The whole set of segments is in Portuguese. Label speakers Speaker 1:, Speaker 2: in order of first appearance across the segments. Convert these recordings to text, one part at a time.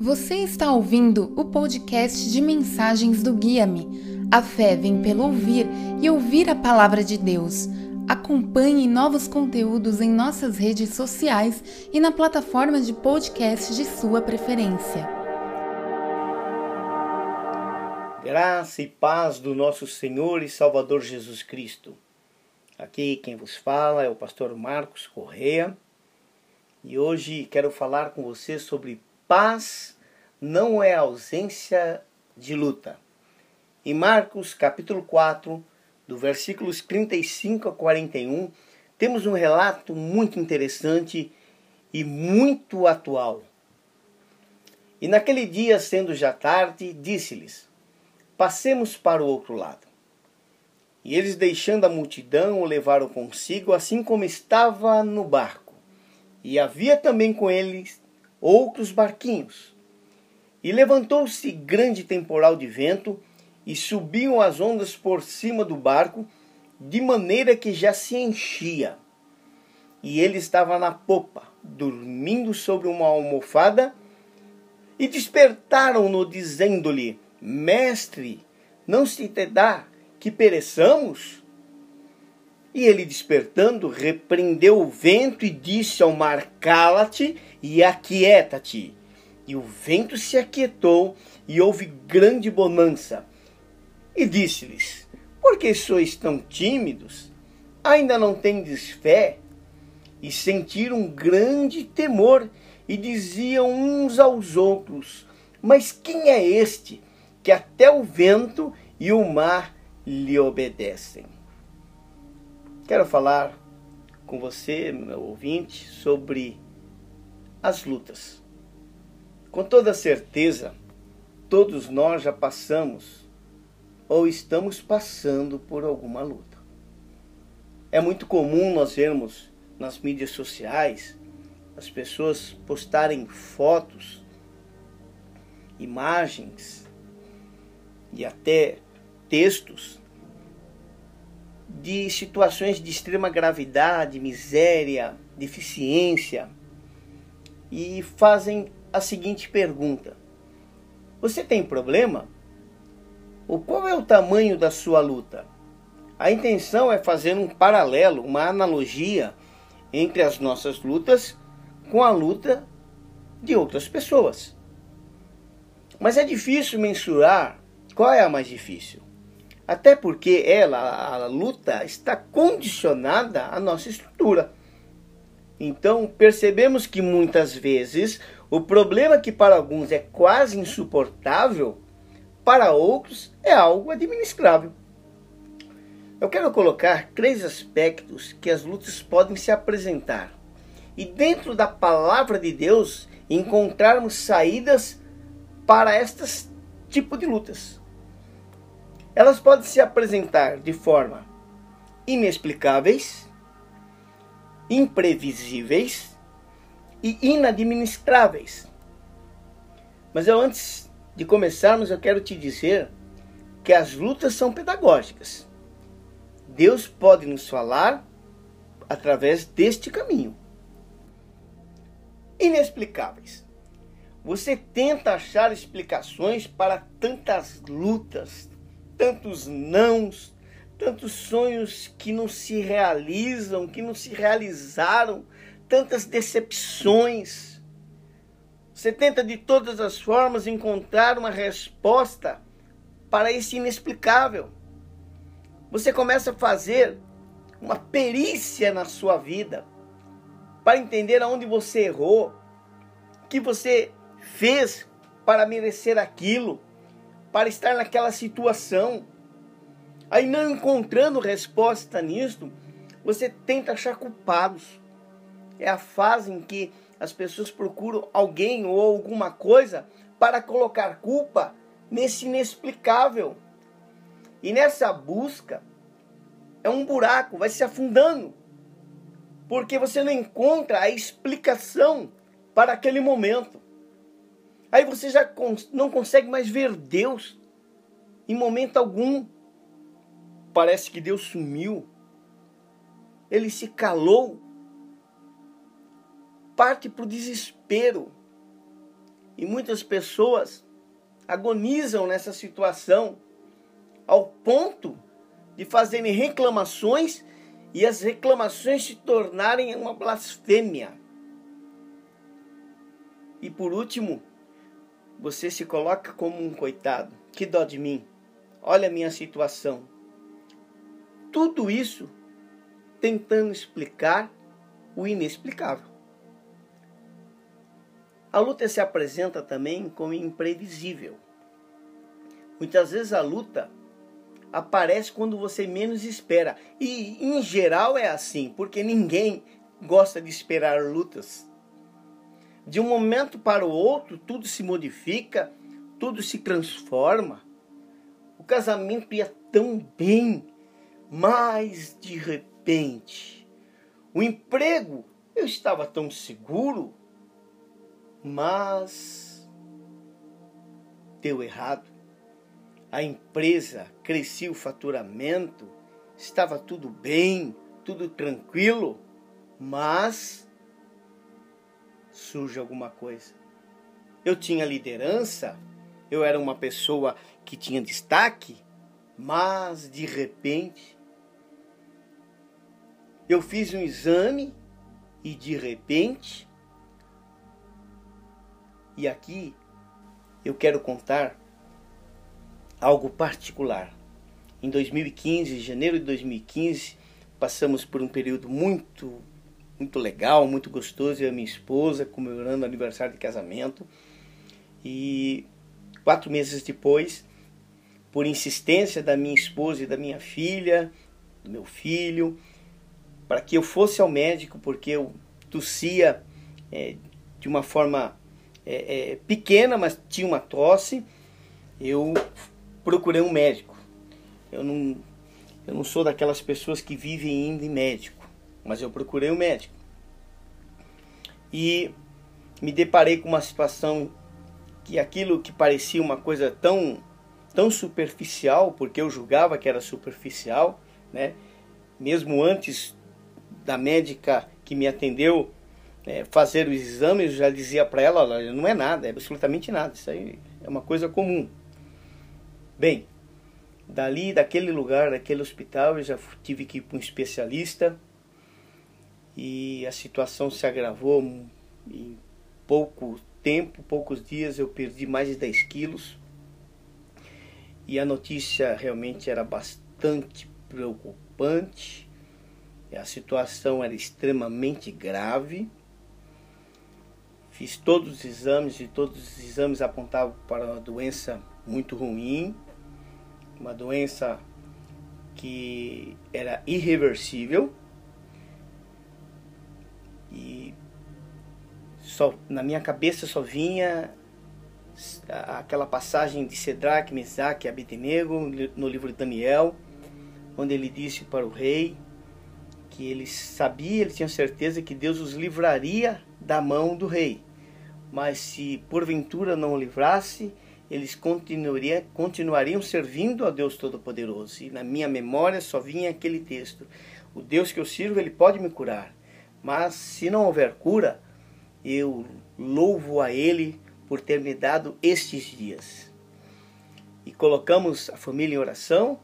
Speaker 1: Você está ouvindo o podcast de mensagens do Guia-me. A fé vem pelo ouvir e ouvir a palavra de Deus. Acompanhe novos conteúdos em nossas redes sociais e na plataforma de podcast de sua preferência.
Speaker 2: Graça e paz do nosso Senhor e Salvador Jesus Cristo. Aqui quem vos fala é o pastor Marcos Correa e hoje quero falar com você sobre paz não é ausência de luta. Em Marcos capítulo 4, do versículos 35 a 41, temos um relato muito interessante e muito atual. E naquele dia, sendo já tarde, disse-lhes: Passemos para o outro lado. E eles, deixando a multidão, o levaram consigo, assim como estava no barco. E havia também com eles outros barquinhos. E levantou-se grande temporal de vento, e subiam as ondas por cima do barco, de maneira que já se enchia. E ele estava na popa, dormindo sobre uma almofada, e despertaram-no, dizendo-lhe: Mestre, não se te dá que pereçamos? E ele, despertando, repreendeu o vento e disse ao mar: Cala-te e aquieta-te. E o vento se aquietou e houve grande bonança. E disse-lhes: Por que sois tão tímidos? Ainda não tendes fé? E sentiram um grande temor e diziam uns aos outros: Mas quem é este que até o vento e o mar lhe obedecem? Quero falar com você, meu ouvinte, sobre as lutas. Com toda certeza, todos nós já passamos ou estamos passando por alguma luta. É muito comum nós vermos nas mídias sociais as pessoas postarem fotos, imagens e até textos de situações de extrema gravidade, miséria, deficiência e fazem a seguinte pergunta: Você tem problema? Ou qual é o tamanho da sua luta? A intenção é fazer um paralelo, uma analogia entre as nossas lutas com a luta de outras pessoas. Mas é difícil mensurar qual é a mais difícil. Até porque ela, a luta, está condicionada à nossa estrutura. Então, percebemos que muitas vezes o problema que para alguns é quase insuportável, para outros é algo administrável. Eu quero colocar três aspectos que as lutas podem se apresentar e, dentro da palavra de Deus, encontrarmos saídas para estes tipo de lutas. Elas podem se apresentar de forma inexplicáveis, imprevisíveis e inadministráveis. Mas eu antes de começarmos, eu quero te dizer que as lutas são pedagógicas. Deus pode nos falar através deste caminho. Inexplicáveis. Você tenta achar explicações para tantas lutas, tantos nãos, tantos sonhos que não se realizam, que não se realizaram, tantas decepções. Você tenta de todas as formas encontrar uma resposta para esse inexplicável. Você começa a fazer uma perícia na sua vida para entender aonde você errou, o que você fez para merecer aquilo para estar naquela situação. Aí, não encontrando resposta nisto, você tenta achar culpados. É a fase em que as pessoas procuram alguém ou alguma coisa para colocar culpa nesse inexplicável. E nessa busca, é um buraco, vai se afundando. Porque você não encontra a explicação para aquele momento. Aí você já não consegue mais ver Deus em momento algum. Parece que Deus sumiu. Ele se calou. Parte para o desespero. E muitas pessoas agonizam nessa situação ao ponto de fazerem reclamações e as reclamações se tornarem uma blasfêmia. E por último, você se coloca como um coitado. Que dó de mim. Olha a minha situação. Tudo isso tentando explicar o inexplicável. A luta se apresenta também como imprevisível. Muitas vezes a luta aparece quando você menos espera. E em geral é assim, porque ninguém gosta de esperar lutas. De um momento para o outro, tudo se modifica, tudo se transforma. O casamento ia tão bem, mas de repente, o emprego eu estava tão seguro, mas deu errado a empresa crescia o faturamento, estava tudo bem, tudo tranquilo, mas surge alguma coisa. Eu tinha liderança, eu era uma pessoa que tinha destaque, mas de repente eu fiz um exame e de repente e aqui eu quero contar algo particular. Em 2015, janeiro de 2015, passamos por um período muito muito legal, muito gostoso, eu e a minha esposa comemorando o aniversário de casamento. E quatro meses depois, por insistência da minha esposa e da minha filha, do meu filho, para que eu fosse ao médico, porque eu tossia é, de uma forma é, é, pequena, mas tinha uma tosse, eu procurei um médico. Eu não, eu não sou daquelas pessoas que vivem indo em médico, mas eu procurei um médico. E me deparei com uma situação que aquilo que parecia uma coisa tão tão superficial, porque eu julgava que era superficial, né? Mesmo antes da médica que me atendeu é, fazer os exames, eu já dizia para ela, olha, não é nada, é absolutamente nada, isso aí é uma coisa comum. Bem, dali, daquele lugar, daquele hospital, eu já tive que ir para um especialista e a situação se agravou em pouco tempo, poucos dias, eu perdi mais de 10 quilos e a notícia realmente era bastante preocupante. A situação era extremamente grave. Fiz todos os exames e todos os exames apontavam para uma doença muito ruim uma doença que era irreversível só na minha cabeça só vinha aquela passagem de Cedraque, Mesaque e Abednego no livro de Daniel, onde ele disse para o rei que ele sabia, ele tinha certeza que Deus os livraria da mão do rei. Mas se porventura não o livrasse, eles continuariam, continuariam servindo a Deus Todo-Poderoso. E na minha memória só vinha aquele texto: O Deus que eu sirvo, ele pode me curar. Mas se não houver cura, eu louvo a Ele por ter me dado estes dias. E colocamos a família em oração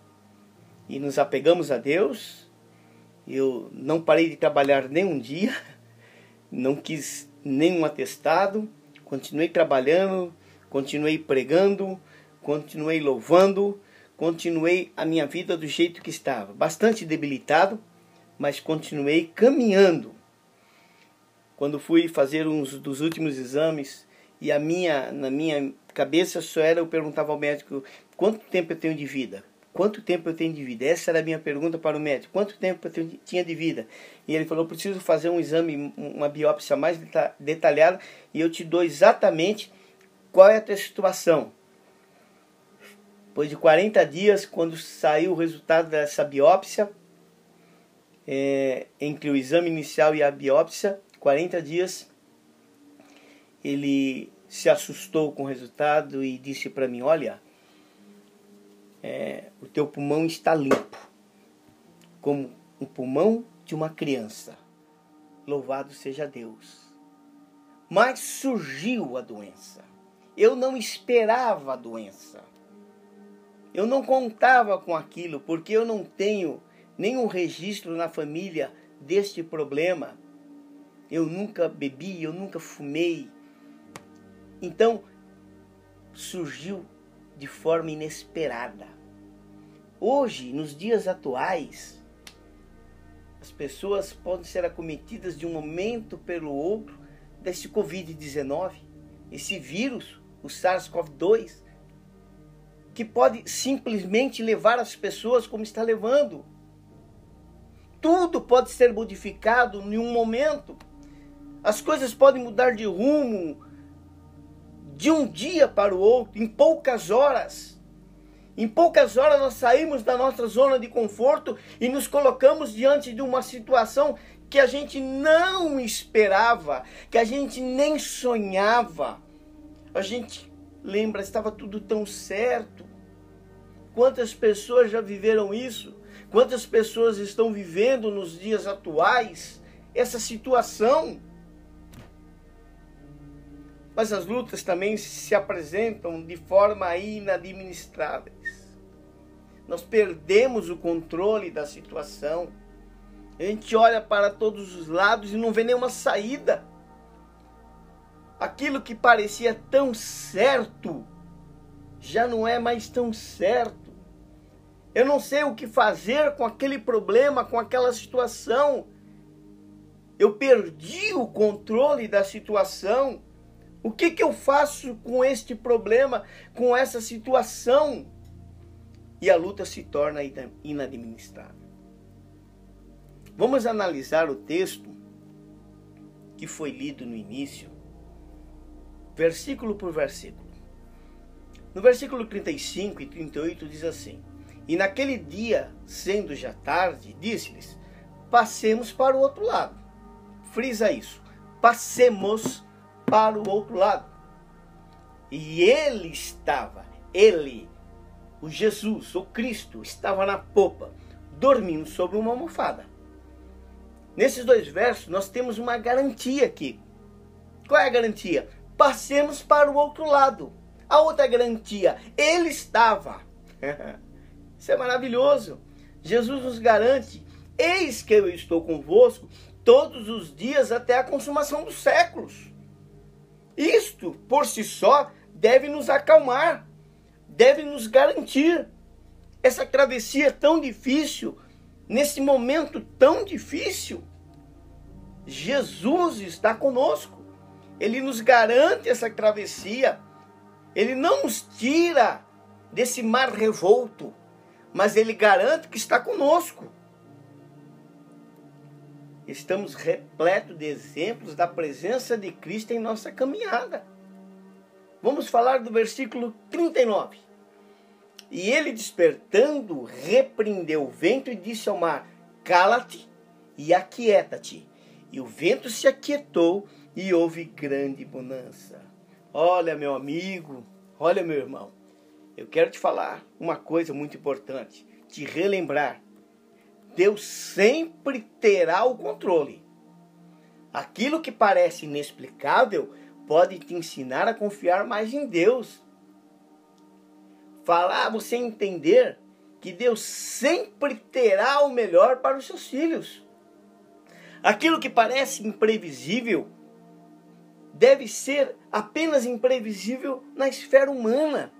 Speaker 2: e nos apegamos a Deus. Eu não parei de trabalhar nem um dia, não quis nenhum atestado, continuei trabalhando, continuei pregando, continuei louvando, continuei a minha vida do jeito que estava, bastante debilitado, mas continuei caminhando. Quando fui fazer uns dos últimos exames e a minha na minha cabeça só era eu perguntava ao médico quanto tempo eu tenho de vida. Quanto tempo eu tenho de vida? Essa era a minha pergunta para o médico. Quanto tempo eu tenho, tinha de vida? E ele falou: preciso fazer um exame, uma biópsia mais detalhada e eu te dou exatamente qual é a tua situação? Depois de 40 dias, quando saiu o resultado dessa biópsia, é, entre o exame inicial e a biópsia, 40 dias, ele se assustou com o resultado e disse para mim: Olha, é, o teu pulmão está limpo, como o pulmão de uma criança. Louvado seja Deus. Mas surgiu a doença Eu não esperava a doença. Eu não contava com aquilo, porque eu não tenho nenhum registro na família deste problema. Eu nunca bebi, eu nunca fumei. Então, surgiu de forma inesperada. Hoje, nos dias atuais, as pessoas podem ser acometidas de um momento pelo outro desse Covid-19, esse vírus, o SARS-CoV-2, que pode simplesmente levar as pessoas como está levando. Tudo pode ser modificado em um momento. As coisas podem mudar de rumo de um dia para o outro, em poucas horas. Em poucas horas nós saímos da nossa zona de conforto e nos colocamos diante de uma situação que a gente não esperava, que a gente nem sonhava. A gente lembra, estava tudo tão certo. Quantas pessoas já viveram isso? Quantas pessoas estão vivendo nos dias atuais essa situação? Mas as lutas também se apresentam de forma inadministráveis. Nós perdemos o controle da situação. A gente olha para todos os lados e não vê nenhuma saída. Aquilo que parecia tão certo já não é mais tão certo. Eu não sei o que fazer com aquele problema, com aquela situação. Eu perdi o controle da situação. O que, que eu faço com este problema, com essa situação? E a luta se torna inadministrável. Vamos analisar o texto que foi lido no início, versículo por versículo. No versículo 35 e 38 diz assim: E naquele dia, sendo já tarde, disse-lhes: Passemos para o outro lado. Frisa isso. Passemos para o outro lado. E ele estava, ele, o Jesus, o Cristo, estava na popa, dormindo sobre uma almofada. Nesses dois versos, nós temos uma garantia aqui. Qual é a garantia? Passemos para o outro lado. A outra garantia, ele estava. Isso é maravilhoso. Jesus nos garante: eis que eu estou convosco todos os dias até a consumação dos séculos. Isto, por si só, deve nos acalmar, deve nos garantir. Essa travessia tão difícil, nesse momento tão difícil, Jesus está conosco. Ele nos garante essa travessia. Ele não nos tira desse mar revolto, mas ele garante que está conosco estamos repletos de exemplos da presença de Cristo em nossa caminhada. Vamos falar do versículo 39. E ele despertando, repreendeu o vento e disse ao mar: Cala-te e aquieta-te. E o vento se aquietou e houve grande bonança. Olha, meu amigo, olha, meu irmão, eu quero te falar uma coisa muito importante, te relembrar Deus sempre terá o controle. Aquilo que parece inexplicável pode te ensinar a confiar mais em Deus. Falar você entender que Deus sempre terá o melhor para os seus filhos. Aquilo que parece imprevisível deve ser apenas imprevisível na esfera humana,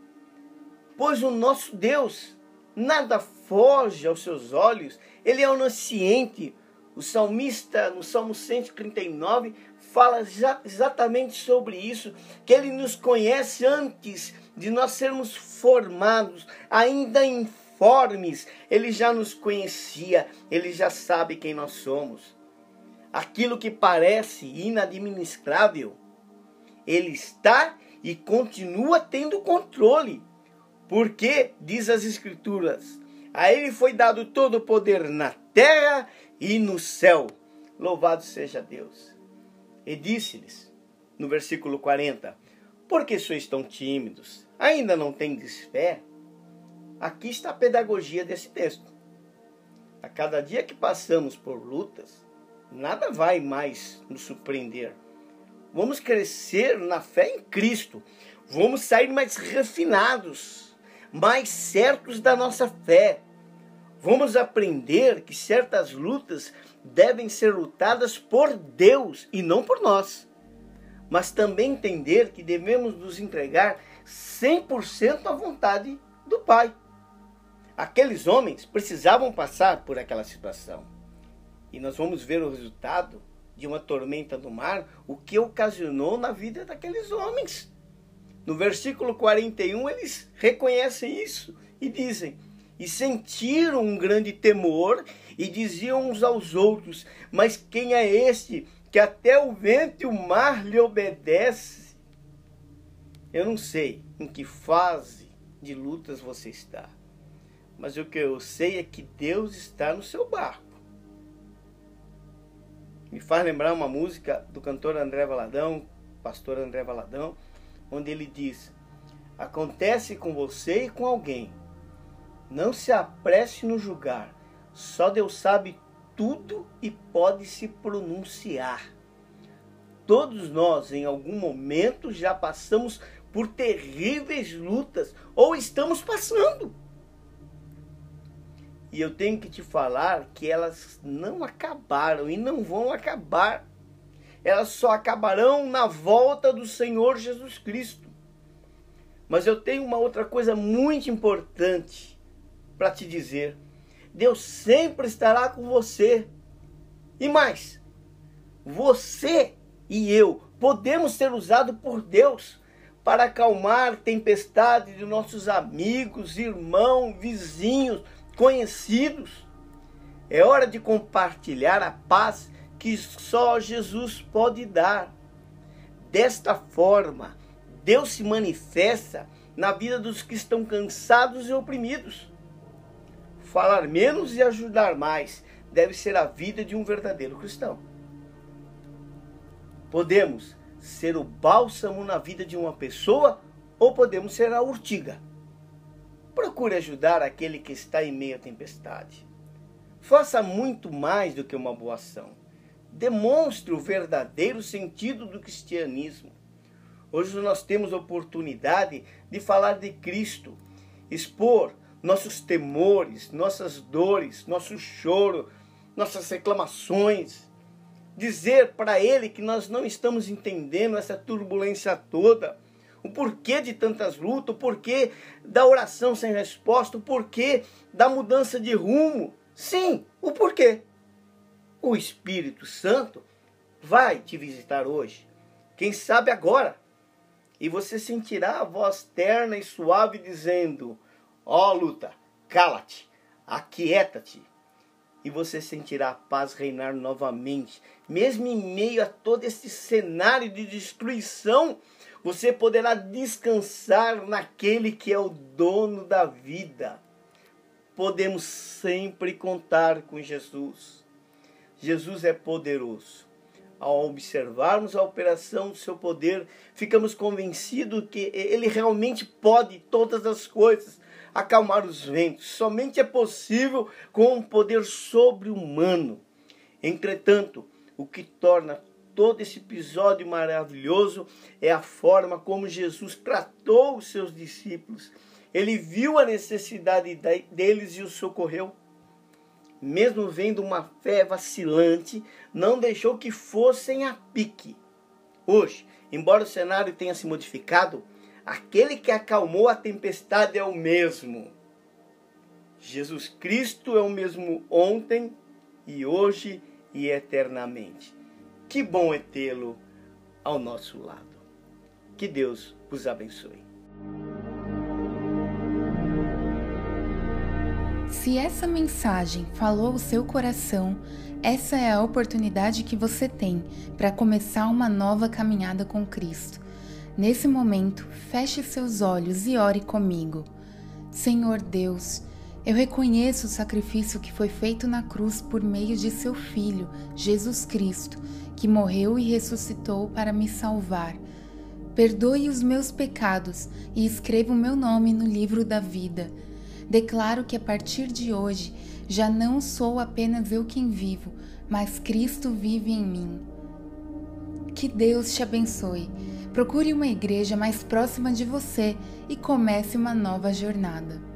Speaker 2: pois o nosso Deus nada foge aos seus olhos, ele é onisciente. O salmista, no Salmo 139, fala exatamente sobre isso, que ele nos conhece antes de nós sermos formados, ainda informes, ele já nos conhecia, ele já sabe quem nós somos. Aquilo que parece inadministrável, ele está e continua tendo controle. Porque, diz as Escrituras, a ele foi dado todo o poder na terra e no céu. Louvado seja Deus. E disse-lhes, no versículo 40, Por que sois tão tímidos? Ainda não tendes fé? Aqui está a pedagogia desse texto. A cada dia que passamos por lutas, nada vai mais nos surpreender. Vamos crescer na fé em Cristo. Vamos sair mais refinados, mais certos da nossa fé. Vamos aprender que certas lutas devem ser lutadas por Deus e não por nós. Mas também entender que devemos nos entregar 100% à vontade do Pai. Aqueles homens precisavam passar por aquela situação. E nós vamos ver o resultado de uma tormenta do mar, o que ocasionou na vida daqueles homens. No versículo 41, eles reconhecem isso e dizem: E sentiram um grande temor e diziam uns aos outros: Mas quem é este que até o vento e o mar lhe obedece? Eu não sei em que fase de lutas você está, mas o que eu sei é que Deus está no seu barco me faz lembrar uma música do cantor André Valadão, pastor André Valadão, onde ele diz: Acontece com você e com alguém. Não se apresse no julgar. Só Deus sabe tudo e pode se pronunciar. Todos nós, em algum momento, já passamos por terríveis lutas ou estamos passando. E eu tenho que te falar que elas não acabaram e não vão acabar. Elas só acabarão na volta do Senhor Jesus Cristo. Mas eu tenho uma outra coisa muito importante para te dizer. Deus sempre estará com você. E mais, você e eu podemos ser usados por Deus para acalmar tempestade de nossos amigos, irmãos, vizinhos, conhecidos. É hora de compartilhar a paz que só Jesus pode dar. Desta forma, Deus se manifesta na vida dos que estão cansados e oprimidos. Falar menos e ajudar mais deve ser a vida de um verdadeiro cristão. Podemos ser o bálsamo na vida de uma pessoa ou podemos ser a urtiga. Procure ajudar aquele que está em meio à tempestade. Faça muito mais do que uma boa ação. Demonstre o verdadeiro sentido do cristianismo. Hoje nós temos oportunidade de falar de Cristo, expor nossos temores, nossas dores, nosso choro, nossas reclamações, dizer para Ele que nós não estamos entendendo essa turbulência toda o porquê de tantas lutas, o porquê da oração sem resposta, o porquê da mudança de rumo. Sim, o porquê. O Espírito Santo vai te visitar hoje. Quem sabe agora. E você sentirá a voz terna e suave dizendo: Ó oh, luta, cala-te, aquieta-te. E você sentirá a paz reinar novamente, mesmo em meio a todo esse cenário de destruição você poderá descansar naquele que é o dono da vida. Podemos sempre contar com Jesus. Jesus é poderoso. Ao observarmos a operação do seu poder, ficamos convencidos que ele realmente pode todas as coisas, acalmar os ventos. Somente é possível com um poder sobre-humano. Entretanto, o que torna todo esse episódio maravilhoso é a forma como Jesus tratou os seus discípulos. Ele viu a necessidade deles e os socorreu. Mesmo vendo uma fé vacilante, não deixou que fossem a pique. Hoje, embora o cenário tenha se modificado, aquele que acalmou a tempestade é o mesmo. Jesus Cristo é o mesmo ontem e hoje e eternamente. Que bom é tê-lo ao nosso lado. Que Deus os abençoe.
Speaker 1: Se essa mensagem falou o seu coração, essa é a oportunidade que você tem para começar uma nova caminhada com Cristo. Nesse momento, feche seus olhos e ore comigo. Senhor Deus, eu reconheço o sacrifício que foi feito na cruz por meio de seu Filho, Jesus Cristo que morreu e ressuscitou para me salvar. Perdoe os meus pecados e escreva o meu nome no livro da vida. Declaro que a partir de hoje já não sou apenas eu quem vivo, mas Cristo vive em mim. Que Deus te abençoe. Procure uma igreja mais próxima de você e comece uma nova jornada.